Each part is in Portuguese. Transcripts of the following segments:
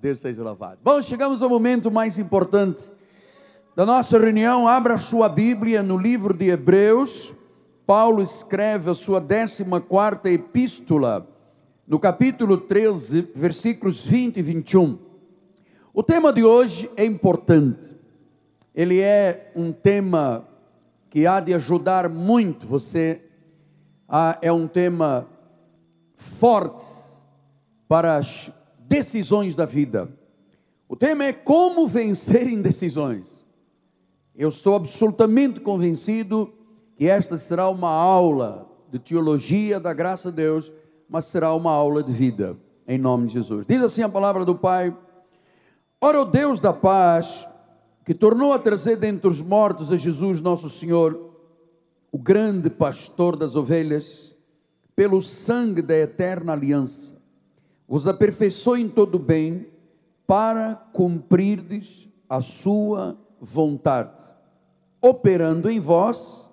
Deus seja louvado. Bom, chegamos ao momento mais importante da nossa reunião. Abra sua Bíblia no livro de Hebreus. Paulo escreve a sua 14 epístola, no capítulo 13, versículos 20 e 21. O tema de hoje é importante. Ele é um tema que há de ajudar muito você. Ah, é um tema forte para as decisões da vida. O tema é como vencer indecisões. Eu estou absolutamente convencido que esta será uma aula de teologia da graça de Deus, mas será uma aula de vida, em nome de Jesus. Diz assim a palavra do Pai: Ora, o Deus da paz, que tornou a trazer dentre os mortos a Jesus, nosso Senhor, o grande pastor das ovelhas, pelo sangue da eterna aliança, os aperfeiçoe em todo bem para cumprirdes a sua vontade, operando em vós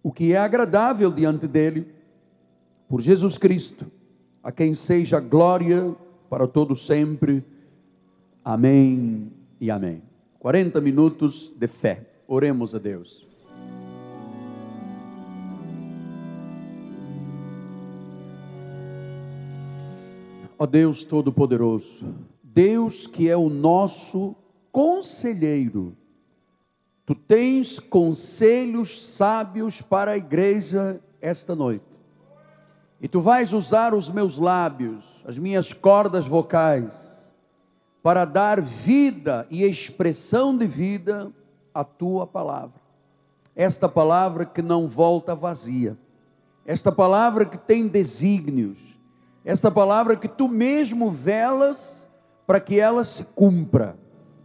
o que é agradável diante dele, por Jesus Cristo, a quem seja glória para todo sempre. Amém e amém. 40 minutos de fé. Oremos a Deus. Ó Deus Todo-Poderoso, Deus que é o nosso conselheiro, tu tens conselhos sábios para a igreja esta noite, e tu vais usar os meus lábios, as minhas cordas vocais, para dar vida e expressão de vida à tua palavra. Esta palavra que não volta vazia, esta palavra que tem desígnios, esta palavra que tu mesmo velas para que ela se cumpra,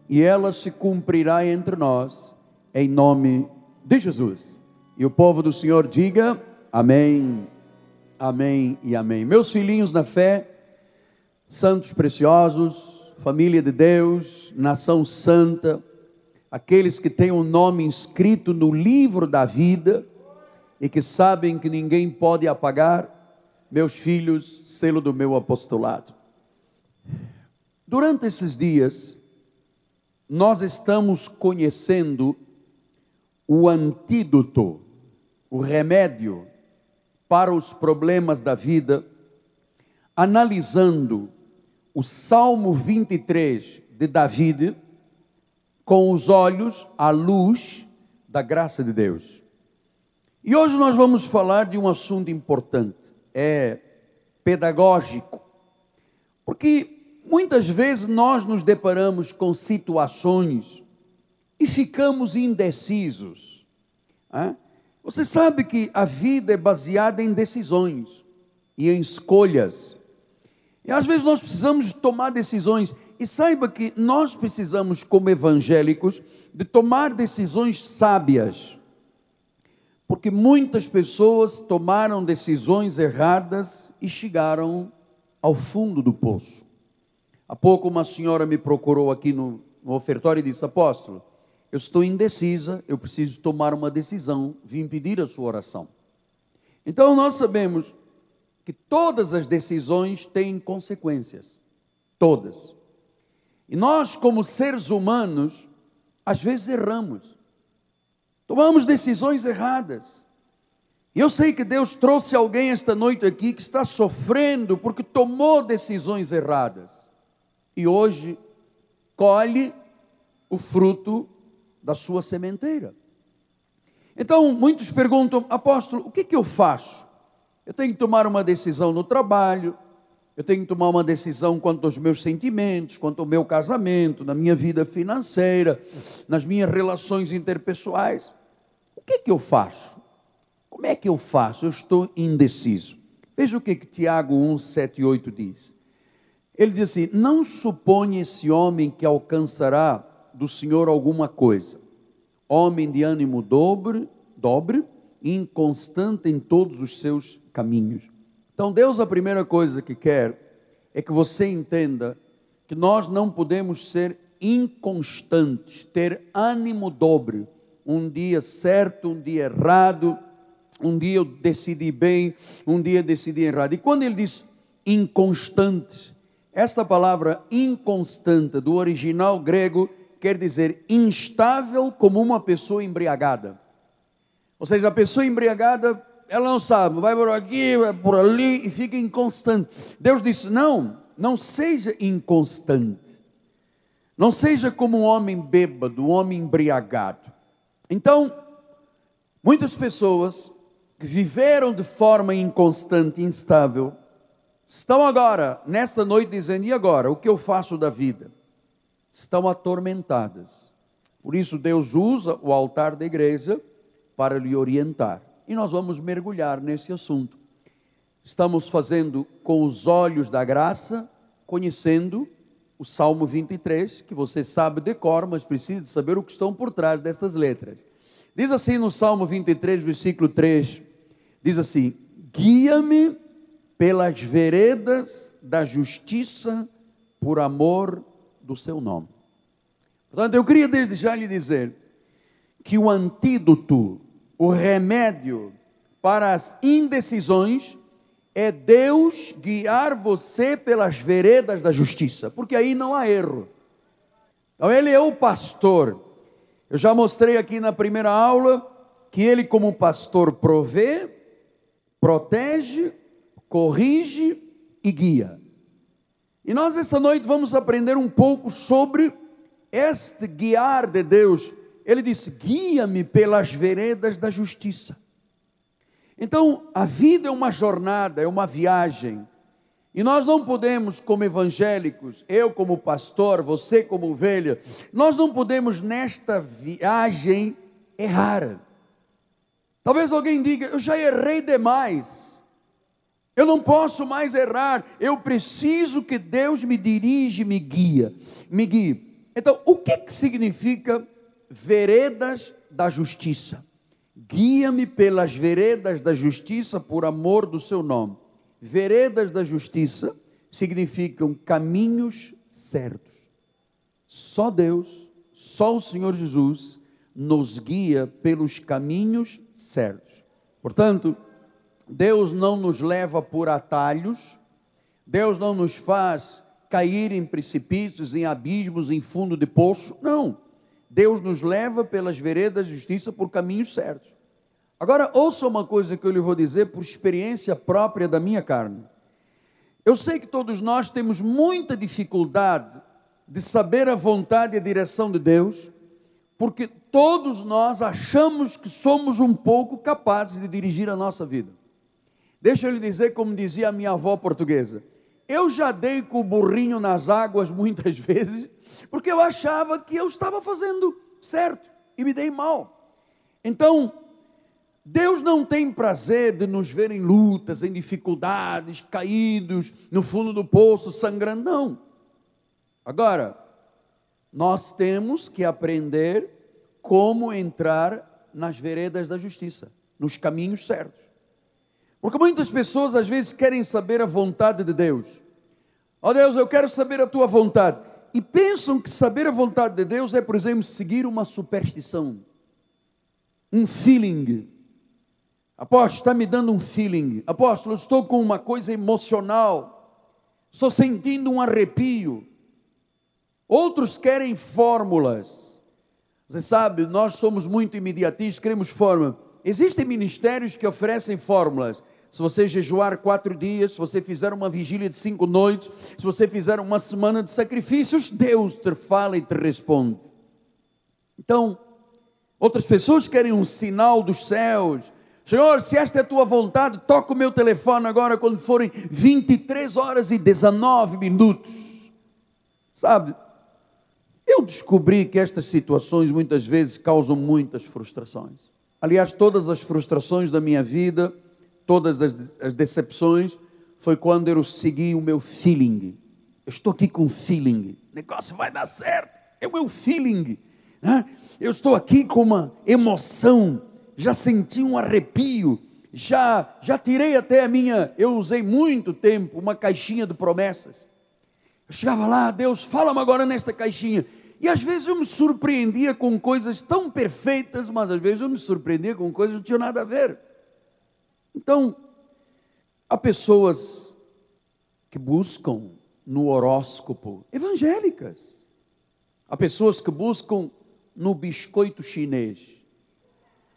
e ela se cumprirá entre nós, em nome de Jesus. E o povo do Senhor diga: Amém, Amém e Amém. Meus filhinhos na fé, santos preciosos, família de Deus, nação santa, aqueles que têm o um nome inscrito no livro da vida e que sabem que ninguém pode apagar meus filhos, selo do meu apostolado. Durante esses dias, nós estamos conhecendo o antídoto, o remédio para os problemas da vida, analisando o Salmo 23 de David com os olhos à luz da graça de Deus. E hoje nós vamos falar de um assunto importante é, pedagógico, porque muitas vezes nós nos deparamos com situações e ficamos indecisos. Você sabe que a vida é baseada em decisões e em escolhas. E às vezes nós precisamos tomar decisões. E saiba que nós precisamos, como evangélicos, de tomar decisões sábias porque muitas pessoas tomaram decisões erradas e chegaram ao fundo do poço. Há pouco uma senhora me procurou aqui no, no ofertório e disse: Apóstolo, eu estou indecisa, eu preciso tomar uma decisão, vim pedir a sua oração. Então nós sabemos que todas as decisões têm consequências, todas. E nós, como seres humanos, às vezes erramos. Tomamos decisões erradas. E eu sei que Deus trouxe alguém esta noite aqui que está sofrendo porque tomou decisões erradas. E hoje colhe o fruto da sua sementeira. Então, muitos perguntam, apóstolo, o que, que eu faço? Eu tenho que tomar uma decisão no trabalho, eu tenho que tomar uma decisão quanto aos meus sentimentos, quanto ao meu casamento, na minha vida financeira, nas minhas relações interpessoais que, que eu faço? Como é que eu faço? Eu estou indeciso. Veja o que, que Tiago 1, 7 e 8 diz. Ele diz assim: Não suponha esse homem que alcançará do Senhor alguma coisa. Homem de ânimo dobre, dobre, inconstante em todos os seus caminhos. Então, Deus, a primeira coisa que quer é que você entenda que nós não podemos ser inconstantes, ter ânimo dobre um dia certo, um dia errado, um dia eu decidi bem, um dia decidi errado. E quando ele diz inconstante, Esta palavra inconstante do original grego quer dizer instável como uma pessoa embriagada. Ou seja, a pessoa embriagada, ela não sabe, vai por aqui, vai por ali e fica inconstante. Deus disse: não, não seja inconstante. Não seja como um homem bêbado, um homem embriagado. Então, muitas pessoas que viveram de forma inconstante, instável, estão agora, nesta noite, dizendo: e agora? O que eu faço da vida? Estão atormentadas. Por isso, Deus usa o altar da igreja para lhe orientar. E nós vamos mergulhar nesse assunto. Estamos fazendo com os olhos da graça, conhecendo o Salmo 23, que você sabe de cor, mas precisa saber o que estão por trás destas letras. Diz assim no Salmo 23, versículo 3: diz assim: Guia-me pelas veredas da justiça por amor do seu nome. Portanto, eu queria desde já lhe dizer que o antídoto, o remédio para as indecisões é Deus guiar você pelas veredas da justiça, porque aí não há erro. Então, Ele é o pastor. Eu já mostrei aqui na primeira aula que Ele, como pastor, provê, protege, corrige e guia. E nós esta noite vamos aprender um pouco sobre este guiar de Deus. Ele disse: guia-me pelas veredas da justiça. Então, a vida é uma jornada, é uma viagem. E nós não podemos, como evangélicos, eu como pastor, você como ovelha, nós não podemos nesta viagem errar. Talvez alguém diga: eu já errei demais, eu não posso mais errar, eu preciso que Deus me dirija, me guia, me guie. Então, o que, que significa veredas da justiça? Guia-me pelas veredas da justiça por amor do seu nome. Veredas da justiça significam caminhos certos. Só Deus, só o Senhor Jesus nos guia pelos caminhos certos. Portanto, Deus não nos leva por atalhos, Deus não nos faz cair em precipícios, em abismos, em fundo de poço. Não. Deus nos leva pelas veredas de justiça por caminhos certos. Agora, ouça uma coisa que eu lhe vou dizer por experiência própria da minha carne. Eu sei que todos nós temos muita dificuldade de saber a vontade e a direção de Deus, porque todos nós achamos que somos um pouco capazes de dirigir a nossa vida. Deixa eu lhe dizer, como dizia a minha avó portuguesa, eu já dei com o burrinho nas águas muitas vezes, porque eu achava que eu estava fazendo certo e me dei mal. Então, Deus não tem prazer de nos ver em lutas, em dificuldades, caídos, no fundo do poço, sangrando, não. Agora, nós temos que aprender como entrar nas veredas da justiça, nos caminhos certos. Porque muitas pessoas às vezes querem saber a vontade de Deus. Ó oh Deus, eu quero saber a tua vontade. E pensam que saber a vontade de Deus é, por exemplo, seguir uma superstição, um feeling Apóstolo, está me dando um feeling. Apóstolo, estou com uma coisa emocional. Estou sentindo um arrepio. Outros querem fórmulas. Você sabe, nós somos muito imediatistas, queremos fórmula. Existem ministérios que oferecem fórmulas. Se você jejuar quatro dias, se você fizer uma vigília de cinco noites, se você fizer uma semana de sacrifícios, Deus te fala e te responde. Então, outras pessoas querem um sinal dos céus, Senhor, se esta é a tua vontade, toca o meu telefone agora quando forem 23 horas e 19 minutos. Sabe, eu descobri que estas situações muitas vezes causam muitas frustrações. Aliás, todas as frustrações da minha vida, todas as decepções, foi quando eu segui o meu feeling. Eu estou aqui com feeling, o negócio vai dar certo, é o meu feeling. Né? Eu estou aqui com uma emoção já senti um arrepio, já já tirei até a minha, eu usei muito tempo uma caixinha de promessas. Eu chegava lá, Deus, fala-me agora nesta caixinha. E às vezes eu me surpreendia com coisas tão perfeitas, mas às vezes eu me surpreendia com coisas que não tinham nada a ver. Então, há pessoas que buscam no horóscopo, evangélicas. Há pessoas que buscam no biscoito chinês.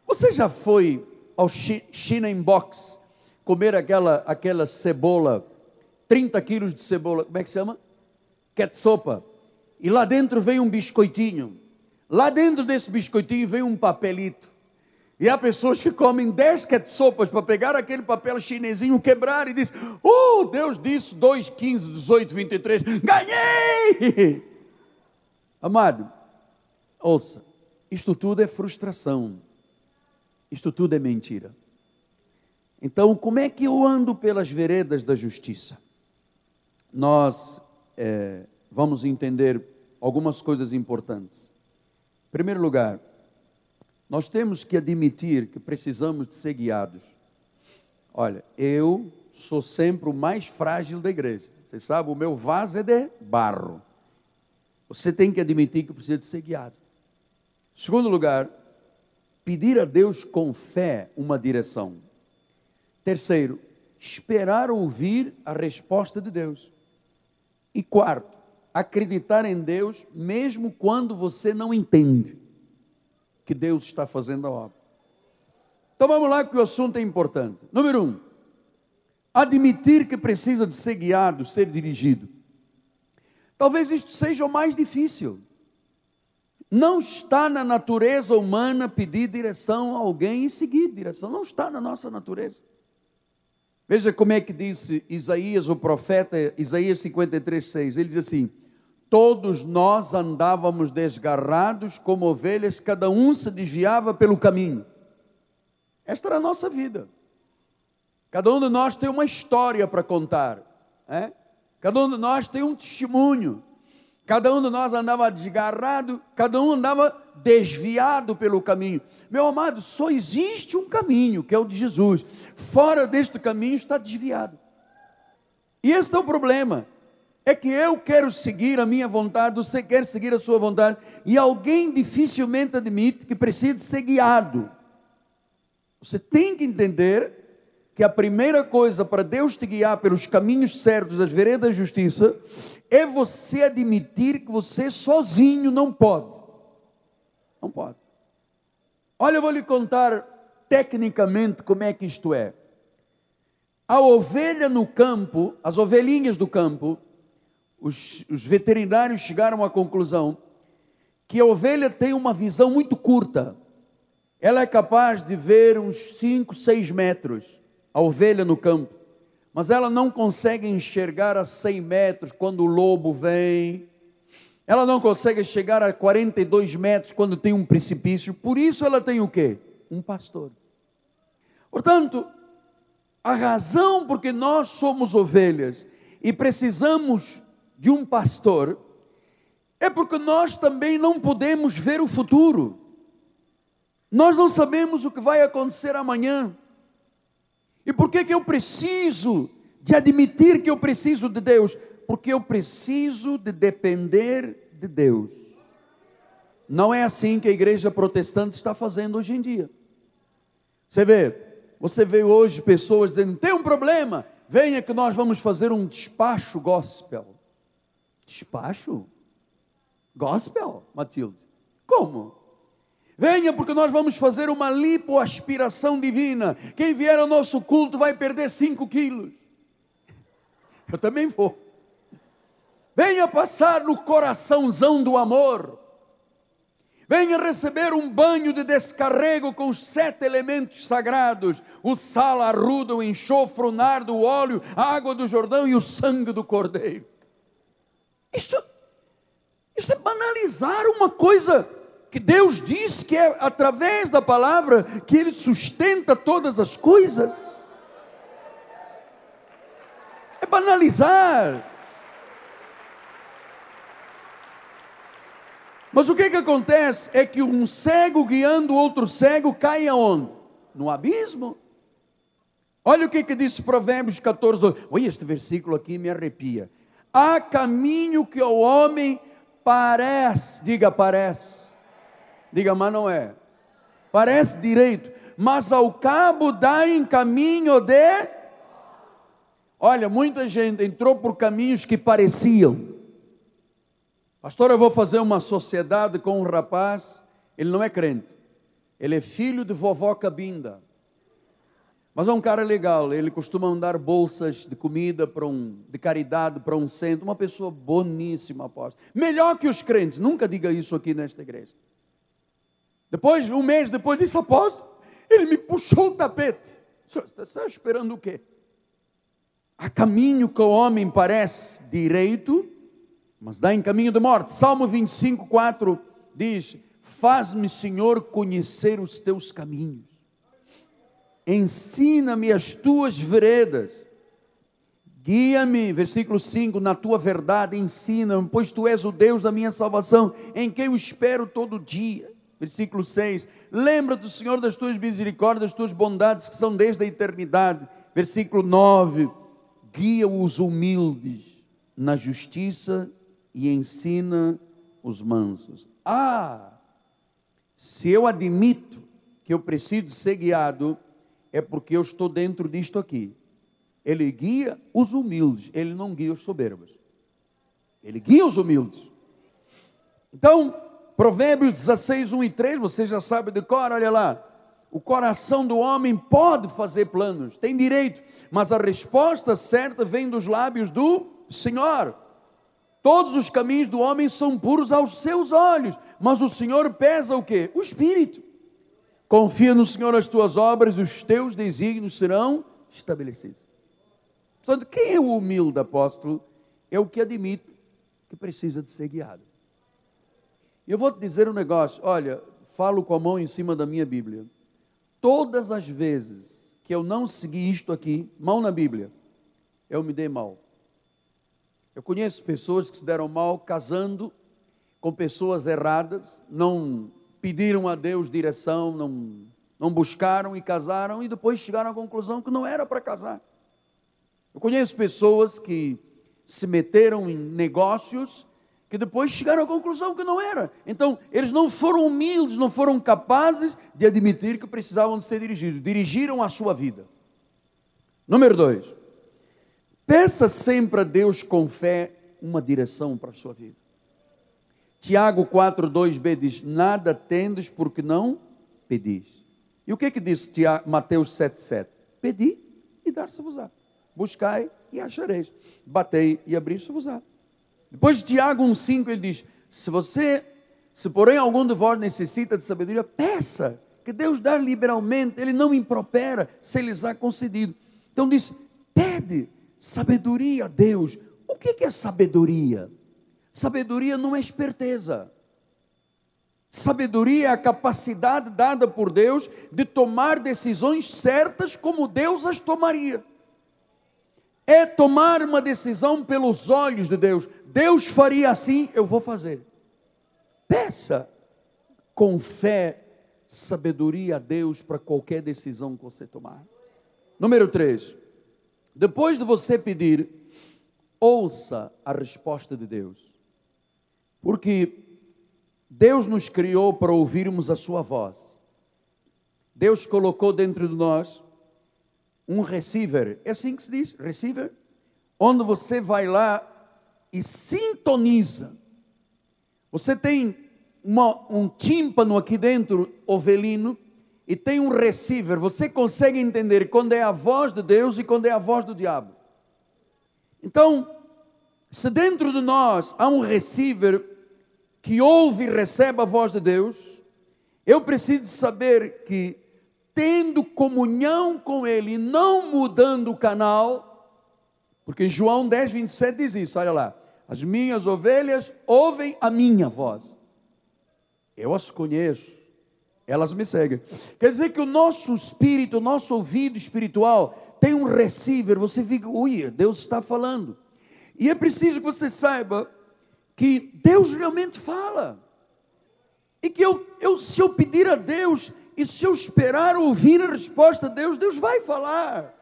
Você já foi ao China Box comer aquela, aquela cebola, 30 quilos de cebola, como é que se chama? Ketsopa. E lá dentro vem um biscoitinho. Lá dentro desse biscoitinho vem um papelito. E há pessoas que comem 10 ketsopas para pegar aquele papel chinesinho, quebrar e diz: Oh, Deus disse 2, 15, 18, 23, ganhei! Amado, ouça, isto tudo é frustração, isto tudo é mentira. Então, como é que eu ando pelas veredas da justiça? Nós é, vamos entender algumas coisas importantes. Em primeiro lugar, nós temos que admitir que precisamos de ser guiados. Olha, eu sou sempre o mais frágil da igreja. Você sabe, o meu vaso é de barro. Você tem que admitir que precisa de ser guiado. Segundo lugar, pedir a Deus com fé uma direção. Terceiro, esperar ouvir a resposta de Deus. E quarto, acreditar em Deus mesmo quando você não entende que Deus está fazendo a obra. Então vamos lá que o assunto é importante. Número um, admitir que precisa de ser guiado, ser dirigido. Talvez isto seja o mais difícil. Não está na natureza humana pedir direção a alguém e seguir direção. Não está na nossa natureza. Veja como é que disse Isaías, o profeta, Isaías 53, 6. Ele diz assim: Todos nós andávamos desgarrados como ovelhas, cada um se desviava pelo caminho. Esta era a nossa vida. Cada um de nós tem uma história para contar. É? Cada um de nós tem um testemunho. Cada um de nós andava desgarrado, cada um andava desviado pelo caminho. Meu amado, só existe um caminho, que é o de Jesus. Fora deste caminho está desviado. E esse é o problema é que eu quero seguir a minha vontade, você quer seguir a sua vontade, e alguém dificilmente admite que precisa ser guiado. Você tem que entender que a primeira coisa para Deus te guiar pelos caminhos certos das veredas da justiça é você admitir que você sozinho não pode. Não pode. Olha, eu vou lhe contar tecnicamente como é que isto é. A ovelha no campo, as ovelhinhas do campo, os, os veterinários chegaram à conclusão que a ovelha tem uma visão muito curta. Ela é capaz de ver uns 5, 6 metros, a ovelha no campo, mas ela não consegue enxergar a 100 metros quando o lobo vem, ela não consegue chegar a 42 metros quando tem um precipício, por isso ela tem o quê? Um pastor. Portanto, a razão porque nós somos ovelhas e precisamos de um pastor, é porque nós também não podemos ver o futuro. Nós não sabemos o que vai acontecer amanhã. E por que, que eu preciso de admitir que eu preciso de Deus? Porque eu preciso de depender de Deus. Não é assim que a igreja protestante está fazendo hoje em dia. Você vê, você vê hoje pessoas dizendo: tem um problema, venha que nós vamos fazer um despacho gospel. Despacho? Gospel, Matilde? Como? Venha, porque nós vamos fazer uma lipoaspiração divina. Quem vier ao nosso culto vai perder 5 quilos. Eu também vou. Venha passar no coraçãozão do amor. Venha receber um banho de descarrego com os sete elementos sagrados: o sal, a ruda, o enxofre, o nardo, o óleo, a água do Jordão e o sangue do cordeiro. Isso, isso é banalizar uma coisa que Deus diz que é através da palavra que Ele sustenta todas as coisas. É banalizar. Mas o que, que acontece é que um cego guiando outro cego cai aonde? No abismo. Olha o que, que diz Provérbios 14, 2. Olha, este versículo aqui me arrepia. Há caminho que ao homem parece, diga parece, diga mas não é, parece direito, mas ao cabo dá em caminho de. Olha, muita gente entrou por caminhos que pareciam. Pastor, eu vou fazer uma sociedade com um rapaz, ele não é crente, ele é filho de vovó Cabinda. Mas é um cara legal, ele costuma mandar bolsas de comida para um, de caridade para um centro, uma pessoa boníssima, apóstolo. Melhor que os crentes, nunca diga isso aqui nesta igreja. Depois, um mês depois disse, apóstolo, ele me puxou o tapete. Está esperando o quê? Há caminho que o homem parece direito, mas dá em caminho de morte. Salmo 25, 4 diz: Faz-me, Senhor, conhecer os teus caminhos ensina-me as tuas veredas. Guia-me, versículo 5, na tua verdade, ensina-me, pois tu és o Deus da minha salvação, em quem eu espero todo dia. Versículo 6, lembra-te, Senhor, das tuas misericórdias, das tuas bondades, que são desde a eternidade. Versículo 9, guia os humildes na justiça e ensina os mansos. Ah, se eu admito que eu preciso ser guiado, é porque eu estou dentro disto aqui. Ele guia os humildes, ele não guia os soberbos. Ele guia os humildes. Então, Provérbios 16, 1 e 3, você já sabe de cor, olha lá. O coração do homem pode fazer planos, tem direito, mas a resposta certa vem dos lábios do Senhor. Todos os caminhos do homem são puros aos seus olhos, mas o Senhor pesa o que? O espírito. Confia no Senhor as tuas obras, os teus desígnios serão estabelecidos. Portanto, quem é o humilde apóstolo? É o que admite que precisa de ser guiado. Eu vou te dizer um negócio, olha, falo com a mão em cima da minha Bíblia. Todas as vezes que eu não segui isto aqui, mão na Bíblia, eu me dei mal. Eu conheço pessoas que se deram mal casando com pessoas erradas, não pediram a Deus direção, não, não buscaram e casaram e depois chegaram à conclusão que não era para casar. Eu conheço pessoas que se meteram em negócios que depois chegaram à conclusão que não era. Então, eles não foram humildes, não foram capazes de admitir que precisavam de ser dirigidos, dirigiram a sua vida. Número dois, peça sempre a Deus com fé uma direção para a sua vida. Tiago 4, 2b diz: Nada tendes porque não pedis. E o que que diz Tiago, Mateus 7, 7? Pedi e dar-se-vos-á. Buscai e achareis. Batei e abrir-se-vos-á. Depois de Tiago 1, 5, ele diz: Se você, se porém algum de vós necessita de sabedoria, peça, que Deus dá liberalmente, ele não impropera, se lhes há concedido. Então diz: pede sabedoria a Deus. O que é sabedoria? Sabedoria não é esperteza. Sabedoria é a capacidade dada por Deus de tomar decisões certas como Deus as tomaria. É tomar uma decisão pelos olhos de Deus. Deus faria assim, eu vou fazer. Peça com fé sabedoria a Deus para qualquer decisão que você tomar. Número 3. Depois de você pedir, ouça a resposta de Deus. Porque Deus nos criou para ouvirmos a Sua voz. Deus colocou dentro de nós um receiver, é assim que se diz, receiver, onde você vai lá e sintoniza. Você tem uma, um tímpano aqui dentro, ovelino, e tem um receiver. Você consegue entender quando é a voz de Deus e quando é a voz do diabo. Então, se dentro de nós há um receiver que ouve e recebe a voz de Deus, eu preciso saber que, tendo comunhão com Ele, não mudando o canal, porque João 10, 27 diz isso, olha lá, as minhas ovelhas ouvem a minha voz, eu as conheço, elas me seguem. Quer dizer que o nosso espírito, o nosso ouvido espiritual, tem um receiver, você fica, ui, Deus está falando. E é preciso que você saiba que Deus realmente fala. E que eu, eu, se eu pedir a Deus e se eu esperar ouvir a resposta de Deus, Deus vai falar.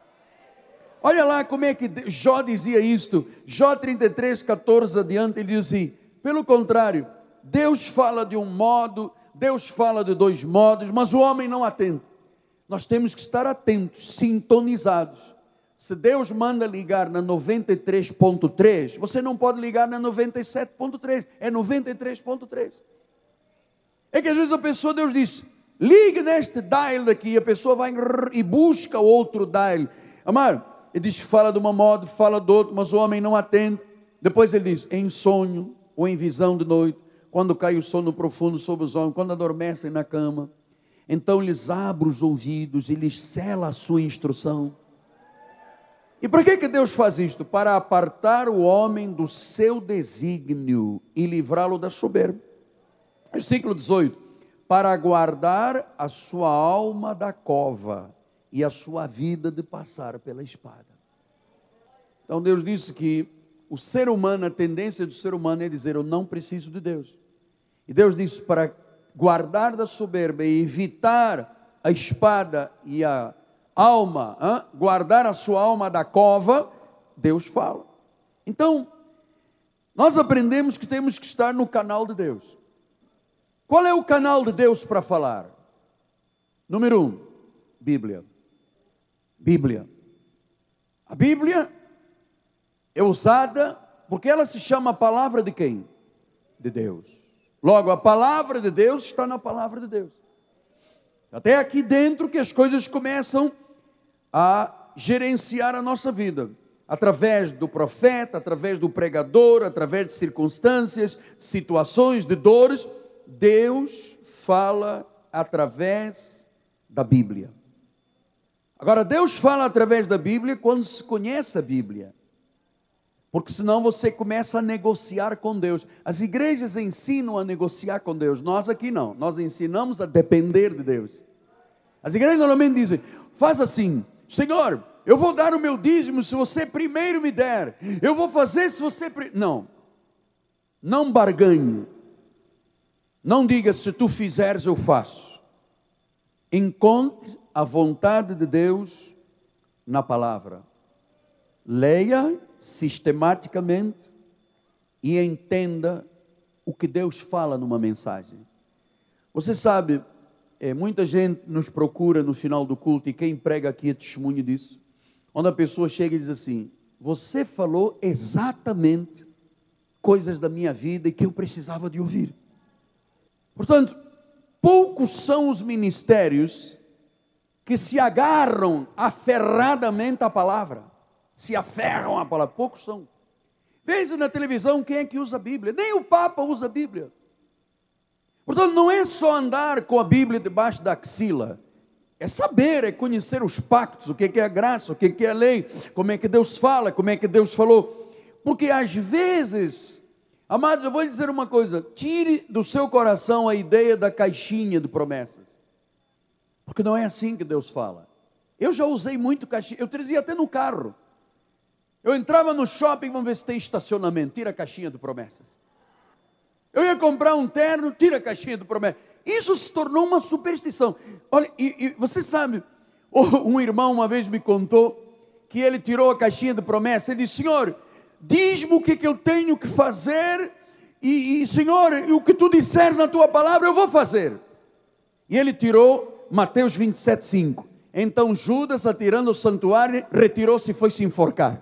Olha lá como é que Jó dizia isto. Jó 33, 14 adiante, ele diz assim: pelo contrário, Deus fala de um modo, Deus fala de dois modos, mas o homem não atenta. Nós temos que estar atentos, sintonizados. Se Deus manda ligar na 93.3, você não pode ligar na 97.3, é 93.3. É que às vezes a pessoa, Deus diz, ligue neste dial daqui, a pessoa vai e busca outro dial. Amar, ele diz fala de uma modo, fala do outro, mas o homem não atende. Depois ele diz, em sonho ou em visão de noite, quando cai o sono profundo sobre os homens, quando adormecem na cama, então lhes abre os ouvidos e lhes cela a sua instrução. E por que, que Deus faz isto? Para apartar o homem do seu desígnio e livrá-lo da soberba. Versículo 18: Para guardar a sua alma da cova e a sua vida de passar pela espada. Então Deus disse que o ser humano, a tendência do ser humano é dizer: Eu não preciso de Deus. E Deus disse para guardar da soberba e evitar a espada e a alma, hein? guardar a sua alma da cova, Deus fala. Então, nós aprendemos que temos que estar no canal de Deus. Qual é o canal de Deus para falar? Número um, Bíblia. Bíblia. A Bíblia é usada porque ela se chama a palavra de quem? De Deus. Logo, a palavra de Deus está na palavra de Deus. Até aqui dentro que as coisas começam a gerenciar a nossa vida. Através do profeta, através do pregador, através de circunstâncias, situações, de dores, Deus fala através da Bíblia. Agora, Deus fala através da Bíblia quando se conhece a Bíblia. Porque senão você começa a negociar com Deus. As igrejas ensinam a negociar com Deus. Nós aqui não. Nós ensinamos a depender de Deus. As igrejas normalmente dizem: faz assim, Senhor, eu vou dar o meu dízimo se você primeiro me der. Eu vou fazer se você. Não. Não barganhe. Não diga se tu fizeres, eu faço. Encontre a vontade de Deus na palavra. Leia sistematicamente e entenda o que Deus fala numa mensagem. Você sabe, é, muita gente nos procura no final do culto e quem prega aqui é testemunho disso. Onde a pessoa chega e diz assim: Você falou exatamente coisas da minha vida e que eu precisava de ouvir. Portanto, poucos são os ministérios que se agarram aferradamente à palavra se aferram à palavra. Poucos são. Veja na televisão quem é que usa a Bíblia. Nem o Papa usa a Bíblia. Portanto, não é só andar com a Bíblia debaixo da axila. É saber, é conhecer os pactos, o que é a graça, o que é a lei, como é que Deus fala, como é que Deus falou. Porque às vezes, amados, eu vou lhe dizer uma coisa: tire do seu coração a ideia da caixinha de promessas. Porque não é assim que Deus fala. Eu já usei muito caixinha, eu trazia até no carro. Eu entrava no shopping, vamos ver se tem estacionamento, tira a caixinha de promessas. Eu ia comprar um terno, tira a caixinha de promessas. Isso se tornou uma superstição. Olha, e, e você sabe, um irmão uma vez me contou que ele tirou a caixinha de promessas. Ele disse: Senhor, diz-me o que, que eu tenho que fazer, e, e Senhor, o que tu disser na tua palavra eu vou fazer. E ele tirou Mateus 27, 5. Então Judas, atirando o santuário, retirou-se e foi se enforcar.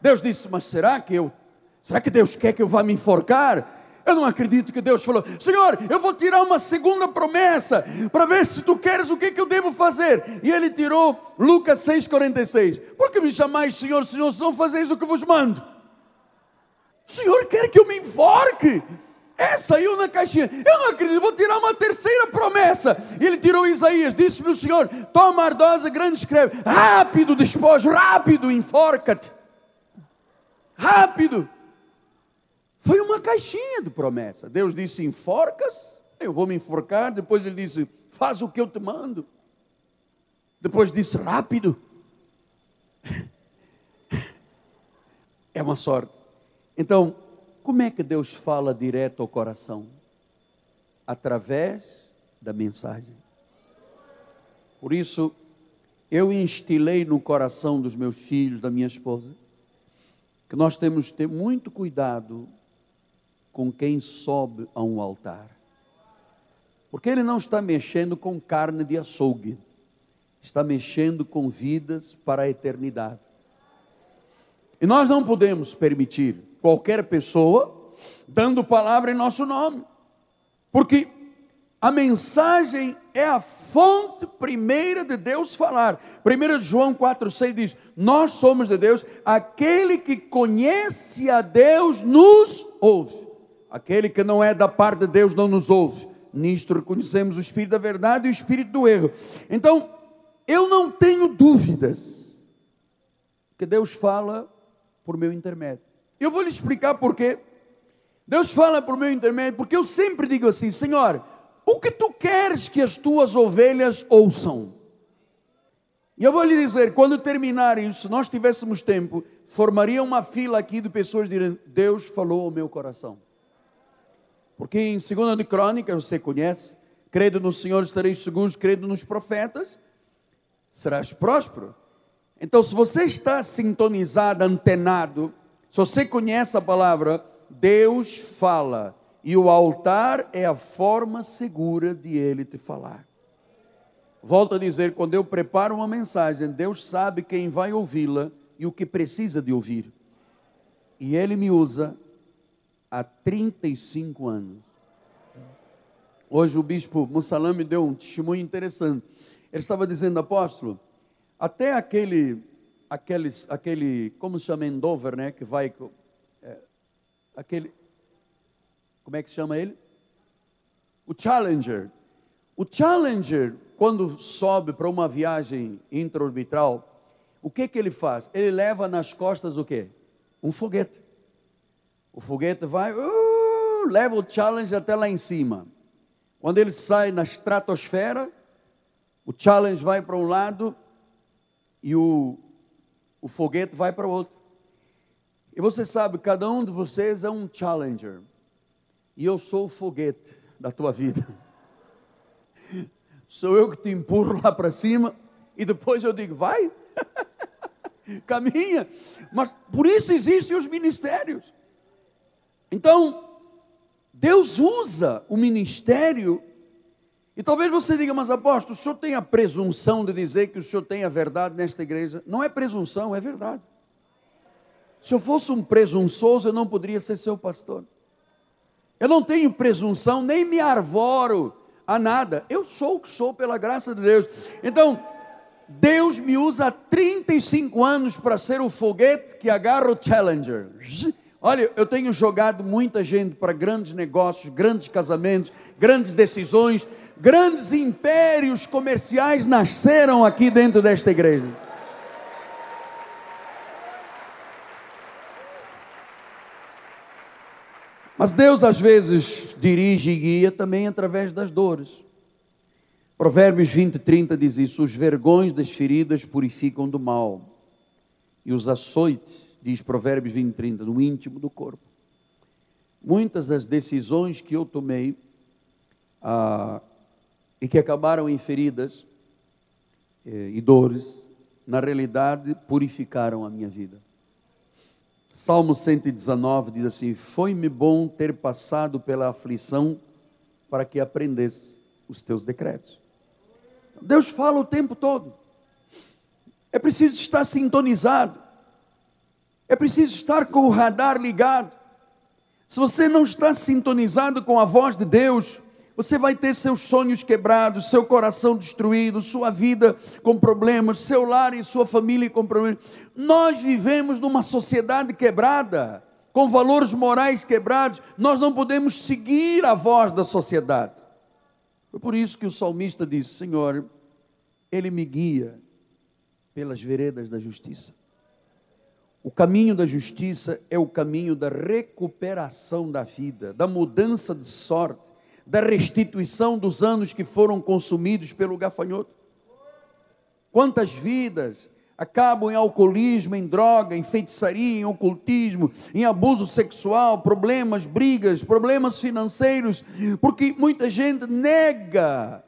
Deus disse: Mas será que eu, será que Deus quer que eu vá me enforcar? Eu não acredito que Deus falou: Senhor, eu vou tirar uma segunda promessa para ver se tu queres o que, que eu devo fazer. E ele tirou Lucas 6,46. Por que me chamais Senhor, Senhor, se não fazeis o que vos mando? O Senhor quer que eu me enforque. É, saiu na caixinha. Eu não acredito, vou tirar uma terceira promessa. E ele tirou Isaías, disse-me o Senhor: toma ardosa, grande escreve, rápido despojo, rápido, enforca-te rápido. Foi uma caixinha de promessa. Deus disse: enforcas, eu vou me enforcar. Depois ele disse: faz o que eu te mando. Depois disse: rápido. É uma sorte. Então, como é que Deus fala direto ao coração? Através da mensagem. Por isso, eu instilei no coração dos meus filhos, da minha esposa, que nós temos que ter muito cuidado com quem sobe a um altar. Porque ele não está mexendo com carne de açougue. está mexendo com vidas para a eternidade. E nós não podemos permitir qualquer pessoa dando palavra em nosso nome, porque a mensagem é a fonte primeira de Deus falar. 1 João 4,6 diz: Nós somos de Deus, aquele que conhece a Deus nos ouve, aquele que não é da parte de Deus não nos ouve. Nisto reconhecemos o Espírito da verdade e o Espírito do erro. Então, eu não tenho dúvidas que Deus fala por meu intermédio. Eu vou lhe explicar por quê. Deus fala por meu intermédio, porque eu sempre digo assim: Senhor, o que tu queres que as tuas ovelhas ouçam? E eu vou lhe dizer, quando terminarem, se nós tivéssemos tempo, formaria uma fila aqui de pessoas dizendo, Deus falou ao meu coração. Porque em 2 de Crônicas, você conhece, credo no Senhor estareis seguros, credo nos profetas, serás próspero. Então, se você está sintonizado, antenado, se você conhece a palavra, Deus fala e o altar é a forma segura de ele te falar. Volto a dizer, quando eu preparo uma mensagem, Deus sabe quem vai ouvi-la e o que precisa de ouvir. E ele me usa há 35 anos. Hoje o bispo Mussalam me deu um testemunho interessante. Ele estava dizendo, apóstolo, até aquele, aqueles, aquele, como se chama Endover, né, que vai, é, aquele, como é que chama ele? O Challenger. O Challenger, quando sobe para uma viagem intraorbital, o que que ele faz? Ele leva nas costas o quê? Um foguete. O foguete vai, uh, leva o Challenger até lá em cima. Quando ele sai na estratosfera, o Challenger vai para um lado e o, o foguete vai para o outro. E você sabe, cada um de vocês é um Challenger e eu sou o foguete da tua vida. Sou eu que te empurro lá para cima e depois eu digo, vai, caminha. Mas por isso existem os ministérios. Então, Deus usa o ministério. E talvez você diga, mas apóstolo, o senhor tem a presunção de dizer que o senhor tem a verdade nesta igreja? Não é presunção, é verdade. Se eu fosse um presunçoso, eu não poderia ser seu pastor. Eu não tenho presunção, nem me arvoro a nada. Eu sou o que sou pela graça de Deus. Então, Deus me usa há 35 anos para ser o foguete que agarra o Challenger. Olha, eu tenho jogado muita gente para grandes negócios, grandes casamentos, grandes decisões, grandes impérios comerciais nasceram aqui dentro desta igreja. Mas Deus às vezes dirige e guia também através das dores. Provérbios 20, 30 diz isso: os vergões das feridas purificam do mal, e os açoites, diz Provérbios 20, 30, no íntimo do corpo. Muitas das decisões que eu tomei ah, e que acabaram em feridas eh, e dores, na realidade purificaram a minha vida. Salmo 119 diz assim: Foi-me bom ter passado pela aflição para que aprendesse os teus decretos. Deus fala o tempo todo. É preciso estar sintonizado. É preciso estar com o radar ligado. Se você não está sintonizado com a voz de Deus, você vai ter seus sonhos quebrados, seu coração destruído, sua vida com problemas, seu lar e sua família com problemas. Nós vivemos numa sociedade quebrada, com valores morais quebrados. Nós não podemos seguir a voz da sociedade. Foi por isso que o salmista disse: Senhor, Ele me guia pelas veredas da justiça. O caminho da justiça é o caminho da recuperação da vida, da mudança de sorte da restituição dos anos que foram consumidos pelo gafanhoto. Quantas vidas acabam em alcoolismo, em droga, em feitiçaria, em ocultismo, em abuso sexual, problemas, brigas, problemas financeiros, porque muita gente nega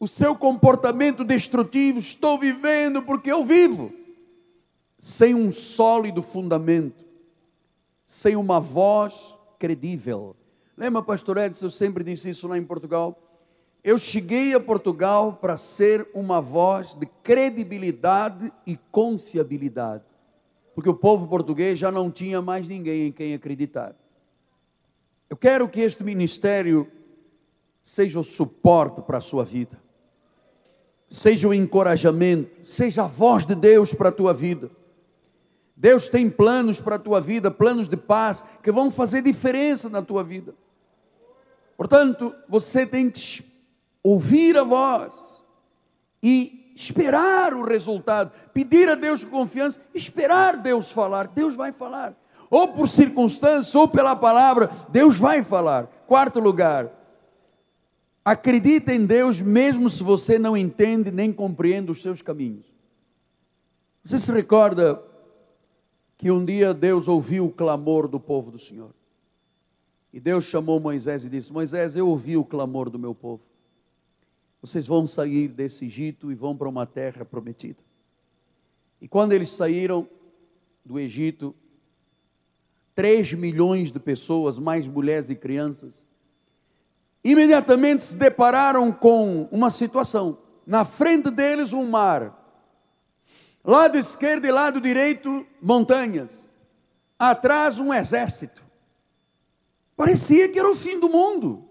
o seu comportamento destrutivo. Estou vivendo porque eu vivo, sem um sólido fundamento, sem uma voz credível Lembra, pastor Edson, eu sempre disse isso lá em Portugal, eu cheguei a Portugal para ser uma voz de credibilidade e confiabilidade, porque o povo português já não tinha mais ninguém em quem acreditar. Eu quero que este ministério seja o suporte para a sua vida, seja o encorajamento, seja a voz de Deus para a tua vida. Deus tem planos para a tua vida, planos de paz, que vão fazer diferença na tua vida. Portanto, você tem que ouvir a voz e esperar o resultado, pedir a Deus confiança, esperar Deus falar. Deus vai falar, ou por circunstância, ou pela palavra, Deus vai falar. Quarto lugar, acredita em Deus mesmo se você não entende nem compreende os seus caminhos. Você se recorda que um dia Deus ouviu o clamor do povo do Senhor? E Deus chamou Moisés e disse: Moisés, eu ouvi o clamor do meu povo. Vocês vão sair desse Egito e vão para uma terra prometida. E quando eles saíram do Egito, 3 milhões de pessoas, mais mulheres e crianças, imediatamente se depararam com uma situação. Na frente deles, um mar. Lado esquerdo e lado direito, montanhas. Atrás, um exército. Parecia que era o fim do mundo.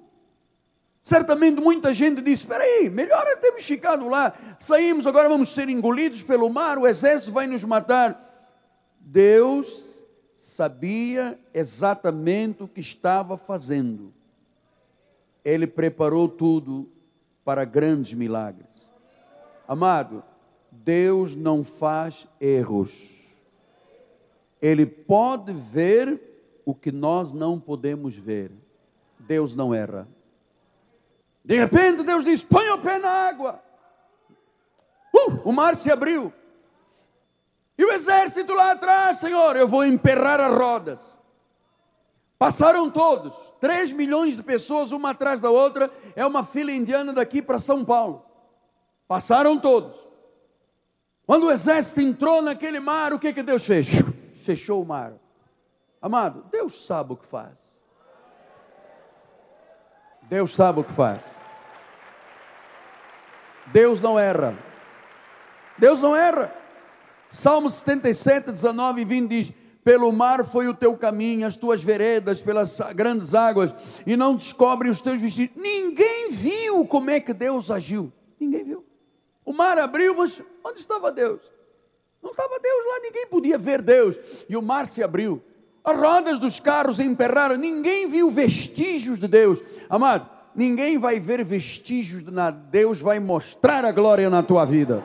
Certamente muita gente disse: espera aí, melhor é termos ficado lá. Saímos, agora vamos ser engolidos pelo mar, o exército vai nos matar. Deus sabia exatamente o que estava fazendo. Ele preparou tudo para grandes milagres. Amado, Deus não faz erros. Ele pode ver o que nós não podemos ver. Deus não erra. De repente Deus diz: põe o pé na água. Uh, o mar se abriu. E o exército lá atrás, Senhor, eu vou emperrar as rodas. Passaram todos, 3 milhões de pessoas, uma atrás da outra, é uma fila indiana daqui para São Paulo. Passaram todos. Quando o exército entrou naquele mar, o que, que Deus fez? Fechou o mar. Amado, Deus sabe o que faz. Deus sabe o que faz. Deus não erra. Deus não erra. Salmo 77, 19 e 20 diz: Pelo mar foi o teu caminho, as tuas veredas, pelas grandes águas, e não descobrem os teus vestidos. Ninguém viu como é que Deus agiu. Ninguém viu. O mar abriu, mas onde estava Deus? Não estava Deus lá, ninguém podia ver Deus. E o mar se abriu. As rodas dos carros emperraram, ninguém viu vestígios de Deus. Amado, ninguém vai ver vestígios de nada. Deus vai mostrar a glória na tua vida.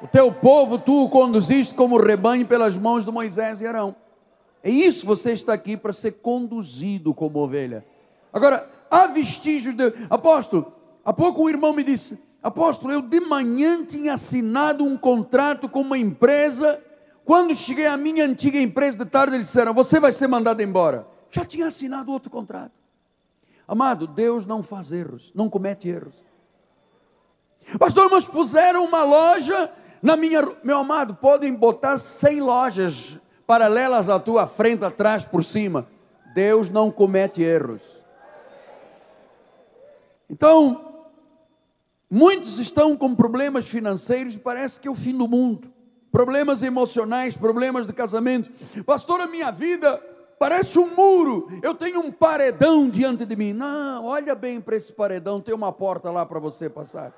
O teu povo, tu o conduziste como rebanho pelas mãos de Moisés e Arão. É isso você está aqui para ser conduzido como ovelha. Agora, há vestígios de. Apóstolo, há pouco um irmão me disse: Apóstolo, eu de manhã tinha assinado um contrato com uma empresa quando cheguei à minha antiga empresa de tarde, eles disseram: Você vai ser mandado embora. Já tinha assinado outro contrato. Amado, Deus não faz erros, não comete erros. Pastor, mas puseram uma loja na minha. Meu amado, podem botar 100 lojas paralelas à tua frente, atrás, por cima. Deus não comete erros. Então, muitos estão com problemas financeiros e parece que é o fim do mundo problemas emocionais, problemas de casamento. Pastor, a minha vida parece um muro, eu tenho um paredão diante de mim. Não, olha bem para esse paredão, tem uma porta lá para você passar.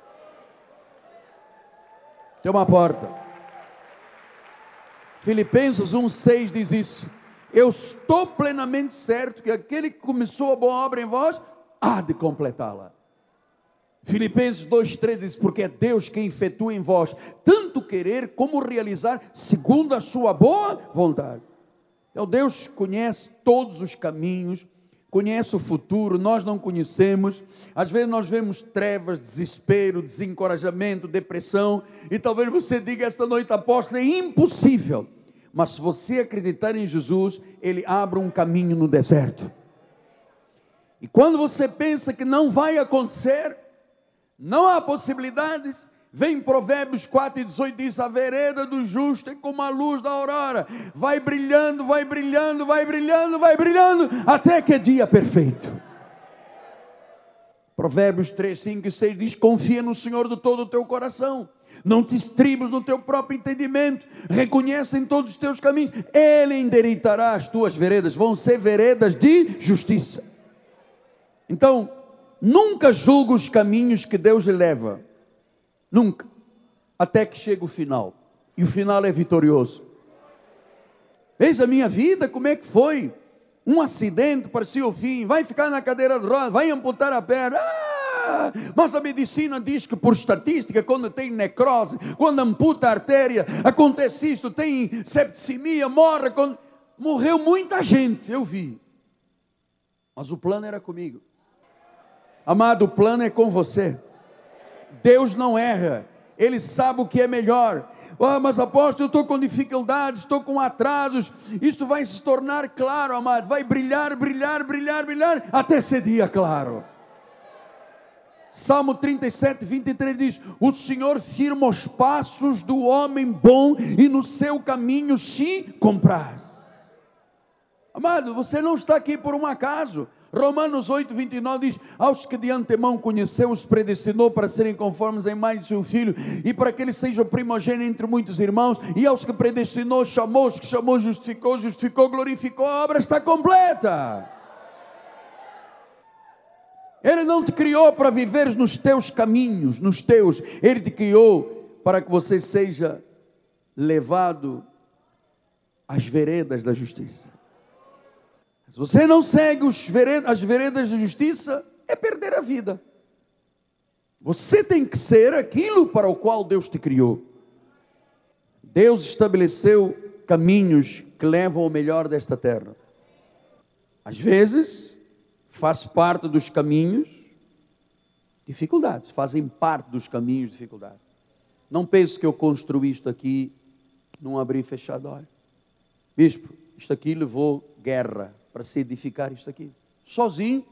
Tem uma porta. Filipenses 1,6 diz isso. Eu estou plenamente certo que aquele que começou a boa obra em vós há de completá-la. Filipenses 2,13 diz: Porque é Deus quem efetua em vós tanto querer como realizar, segundo a sua boa vontade. Então Deus conhece todos os caminhos, conhece o futuro, nós não conhecemos. Às vezes nós vemos trevas, desespero, desencorajamento, depressão, e talvez você diga esta noite, apóstolo, é impossível. Mas se você acreditar em Jesus, Ele abre um caminho no deserto. E quando você pensa que não vai acontecer, não há possibilidades. Vem Provérbios 4 e 18 diz: A vereda do justo é como a luz da aurora, vai brilhando, vai brilhando, vai brilhando, vai brilhando, até que é dia perfeito. Provérbios 3, 5 e 6 diz: Confia no Senhor de todo o teu coração, não te estribes no teu próprio entendimento, reconhece em todos os teus caminhos, Ele endireitará as tuas veredas, vão ser veredas de justiça. Então, nunca julgue os caminhos que Deus lhe leva, nunca, até que chegue o final, e o final é vitorioso. Veja a minha vida, como é que foi? Um acidente, parecia o fim, vai ficar na cadeira de rodas, vai amputar a perna. Ah, mas a medicina diz que, por estatística, quando tem necrose, quando amputa a artéria, acontece isso, tem septicemia, morre. Quando... Morreu muita gente, eu vi. Mas o plano era comigo. Amado, o plano é com você. Deus não erra, Ele sabe o que é melhor. Ah, mas apóstolo, eu estou com dificuldades, estou com atrasos. Isto vai se tornar claro, amado. Vai brilhar, brilhar, brilhar, brilhar, até ser dia claro. Salmo 37, 23 diz: O Senhor firma os passos do homem bom e no seu caminho se compraz. Amado, você não está aqui por um acaso. Romanos 8, 29 diz: Aos que de antemão conheceu, os predestinou para serem conformes em mais de seu filho, e para que ele seja primogênito entre muitos irmãos, e aos que predestinou, chamou, os que chamou, justificou, justificou, glorificou, a obra está completa. Ele não te criou para viveres nos teus caminhos, nos teus, ele te criou para que você seja levado às veredas da justiça. Se você não segue veredas, as veredas de justiça, é perder a vida. Você tem que ser aquilo para o qual Deus te criou. Deus estabeleceu caminhos que levam ao melhor desta terra. Às vezes, faz parte dos caminhos dificuldades, fazem parte dos caminhos dificuldades. Não pense que eu construí isto aqui num abrir e fechar de olho. Bispo, isto aqui levou guerra, para se edificar isto aqui. Sozinho,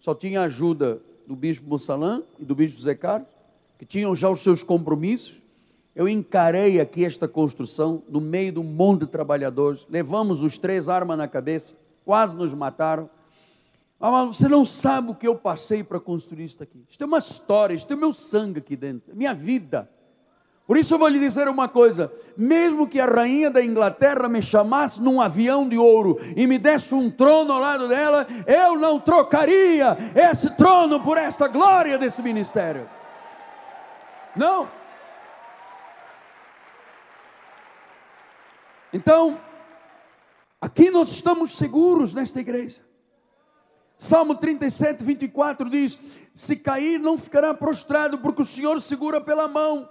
só tinha a ajuda do bispo Mussalã e do bispo Zé Carlos, que tinham já os seus compromissos. Eu encarei aqui esta construção no meio de um monte de trabalhadores. Levamos os três armas na cabeça, quase nos mataram. Mas você não sabe o que eu passei para construir isto aqui. Isto é uma história, isto é meu sangue aqui dentro, é minha vida. Por isso eu vou lhe dizer uma coisa: mesmo que a rainha da Inglaterra me chamasse num avião de ouro e me desse um trono ao lado dela, eu não trocaria esse trono por essa glória desse ministério. Não. Então, aqui nós estamos seguros nesta igreja. Salmo 37, 24 diz: Se cair, não ficará prostrado, porque o Senhor segura pela mão.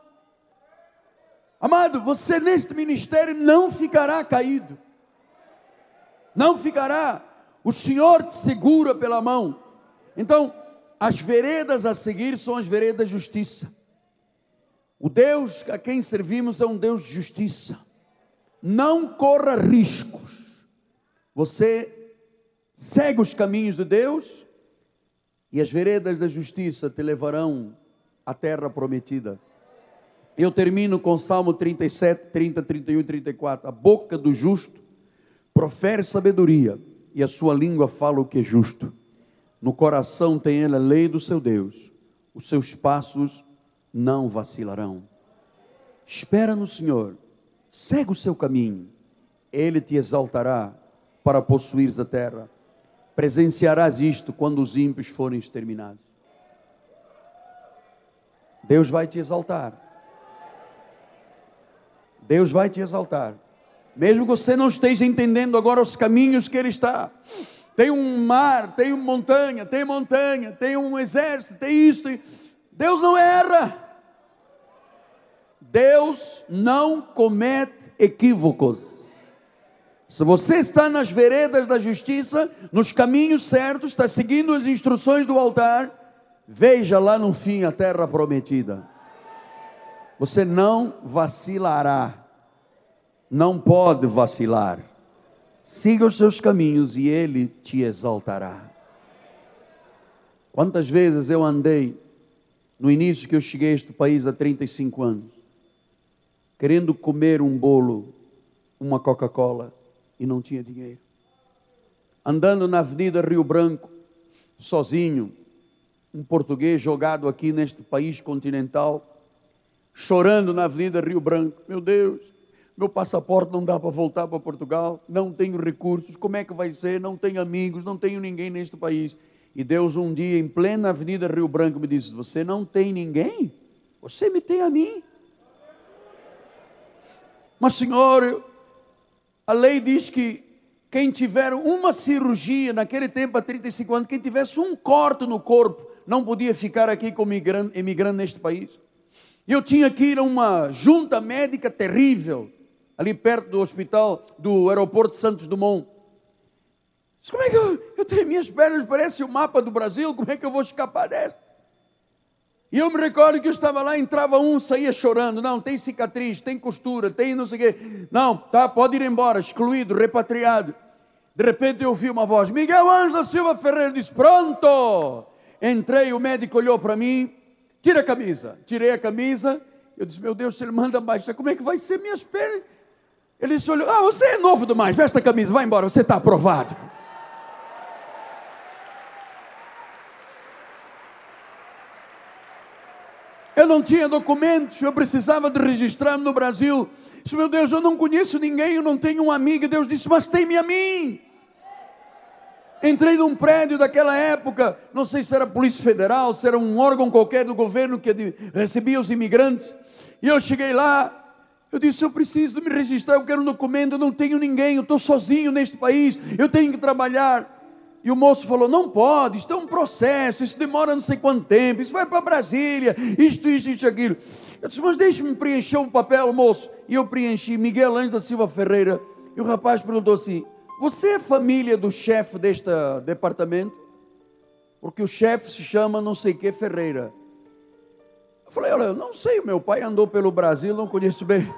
Amado, você neste ministério não ficará caído. Não ficará. O Senhor te segura pela mão. Então, as veredas a seguir são as veredas justiça. O Deus a quem servimos é um Deus de justiça. Não corra riscos. Você segue os caminhos de Deus e as veredas da justiça te levarão à terra prometida. Eu termino com Salmo 37, 30, 31 e 34. A boca do justo profere sabedoria, e a sua língua fala o que é justo. No coração tem ele a lei do seu Deus, os seus passos não vacilarão. Espera no Senhor, segue o seu caminho, ele te exaltará para possuires a terra. Presenciarás isto quando os ímpios forem exterminados. Deus vai te exaltar. Deus vai te exaltar. Mesmo que você não esteja entendendo agora os caminhos que Ele está. Tem um mar, tem uma montanha, tem montanha, tem um exército, tem isso. Deus não erra. Deus não comete equívocos. Se você está nas veredas da justiça, nos caminhos certos, está seguindo as instruções do altar, veja lá no fim a terra prometida você não vacilará. Não pode vacilar. Siga os seus caminhos e ele te exaltará. Quantas vezes eu andei no início que eu cheguei a este país há 35 anos, querendo comer um bolo, uma Coca-Cola e não tinha dinheiro. Andando na Avenida Rio Branco, sozinho, um português jogado aqui neste país continental, chorando na Avenida Rio Branco. Meu Deus, meu passaporte não dá para voltar para Portugal, não tenho recursos, como é que vai ser? Não tenho amigos, não tenho ninguém neste país. E Deus, um dia, em plena Avenida Rio Branco, me disse: Você não tem ninguém? Você me tem a mim. Mas, Senhor, a lei diz que quem tiver uma cirurgia, naquele tempo, há 35 anos, quem tivesse um corte no corpo, não podia ficar aqui como imigrante, imigrante neste país. E eu tinha que ir a uma junta médica terrível, ali perto do hospital, do aeroporto Santos Dumont. Como é que eu, eu tenho minhas pernas, parece o mapa do Brasil, como é que eu vou escapar desta? E eu me recordo que eu estava lá, entrava um, saía chorando. Não, tem cicatriz, tem costura, tem não sei o quê. Não, tá, pode ir embora, excluído, repatriado. De repente eu ouvi uma voz, Miguel Ângelo Silva Ferreira, disse, pronto. Entrei, o médico olhou para mim, tira a camisa. Tirei a camisa, eu disse, meu Deus, se ele manda baixar, como é que vai ser minhas pernas? Ele disse, olhou, ah, você é novo demais, veste a camisa, vai embora, você está aprovado. Eu não tinha documentos, eu precisava de registrar-me no Brasil. Disse, meu Deus, eu não conheço ninguém, eu não tenho um amigo. Deus disse, mas tem-me a mim. Entrei num prédio daquela época, não sei se era Polícia Federal, se era um órgão qualquer do governo que recebia os imigrantes. E eu cheguei lá, eu disse: Eu preciso me registrar, eu quero um documento, eu não tenho ninguém, eu estou sozinho neste país, eu tenho que trabalhar. E o moço falou: Não pode, isto é um processo, isso demora não sei quanto tempo, isso vai para Brasília, isto, isto, isto, aquilo. Eu disse: Mas deixe-me preencher o papel, moço. E eu preenchi Miguel Ângelo da Silva Ferreira. E o rapaz perguntou assim: Você é família do chefe deste departamento? Porque o chefe se chama não sei que Ferreira. Eu falei: Olha, eu não sei, meu pai andou pelo Brasil, não conheço bem.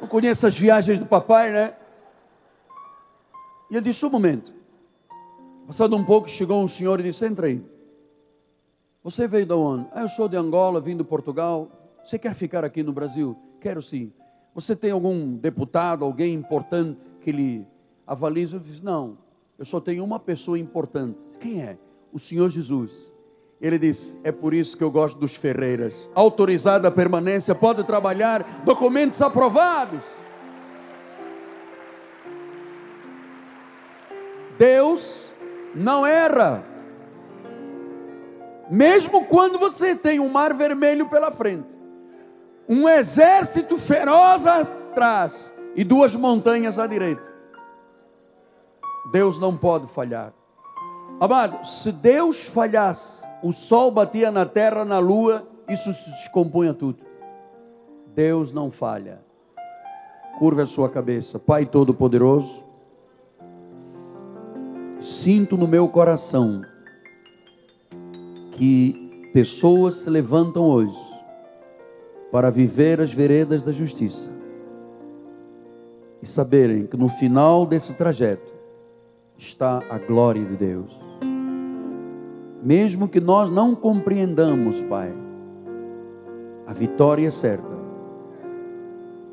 Não conheço as viagens do papai, né? E ele disse: Um momento. Passado um pouco, chegou um senhor e disse: Entra aí. Você veio de onde? Ah, eu sou de Angola, vim de Portugal. Você quer ficar aqui no Brasil? Quero sim. Você tem algum deputado, alguém importante que lhe avalize? Eu disse: Não, eu só tenho uma pessoa importante. Quem é? O Senhor Jesus. Ele disse: É por isso que eu gosto dos Ferreiras. Autorizada a permanência, pode trabalhar, documentos aprovados. Deus não erra. Mesmo quando você tem um mar vermelho pela frente, um exército feroz atrás e duas montanhas à direita, Deus não pode falhar. Amado, se Deus falhasse, o sol batia na terra, na lua, isso se descompunha tudo. Deus não falha. Curva a sua cabeça, Pai Todo-Poderoso sinto no meu coração que pessoas se levantam hoje para viver as veredas da justiça e saberem que no final desse trajeto está a glória de Deus. Mesmo que nós não compreendamos, Pai, a vitória é certa,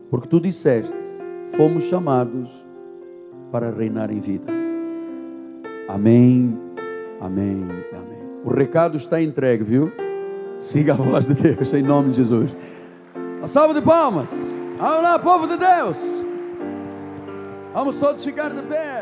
porque tu disseste, fomos chamados para reinar em vida. Amém, amém, amém. O recado está entregue, viu? Siga a voz de Deus, em nome de Jesus. A salva de palmas. Vamos lá, povo de Deus. Vamos todos ficar de pé.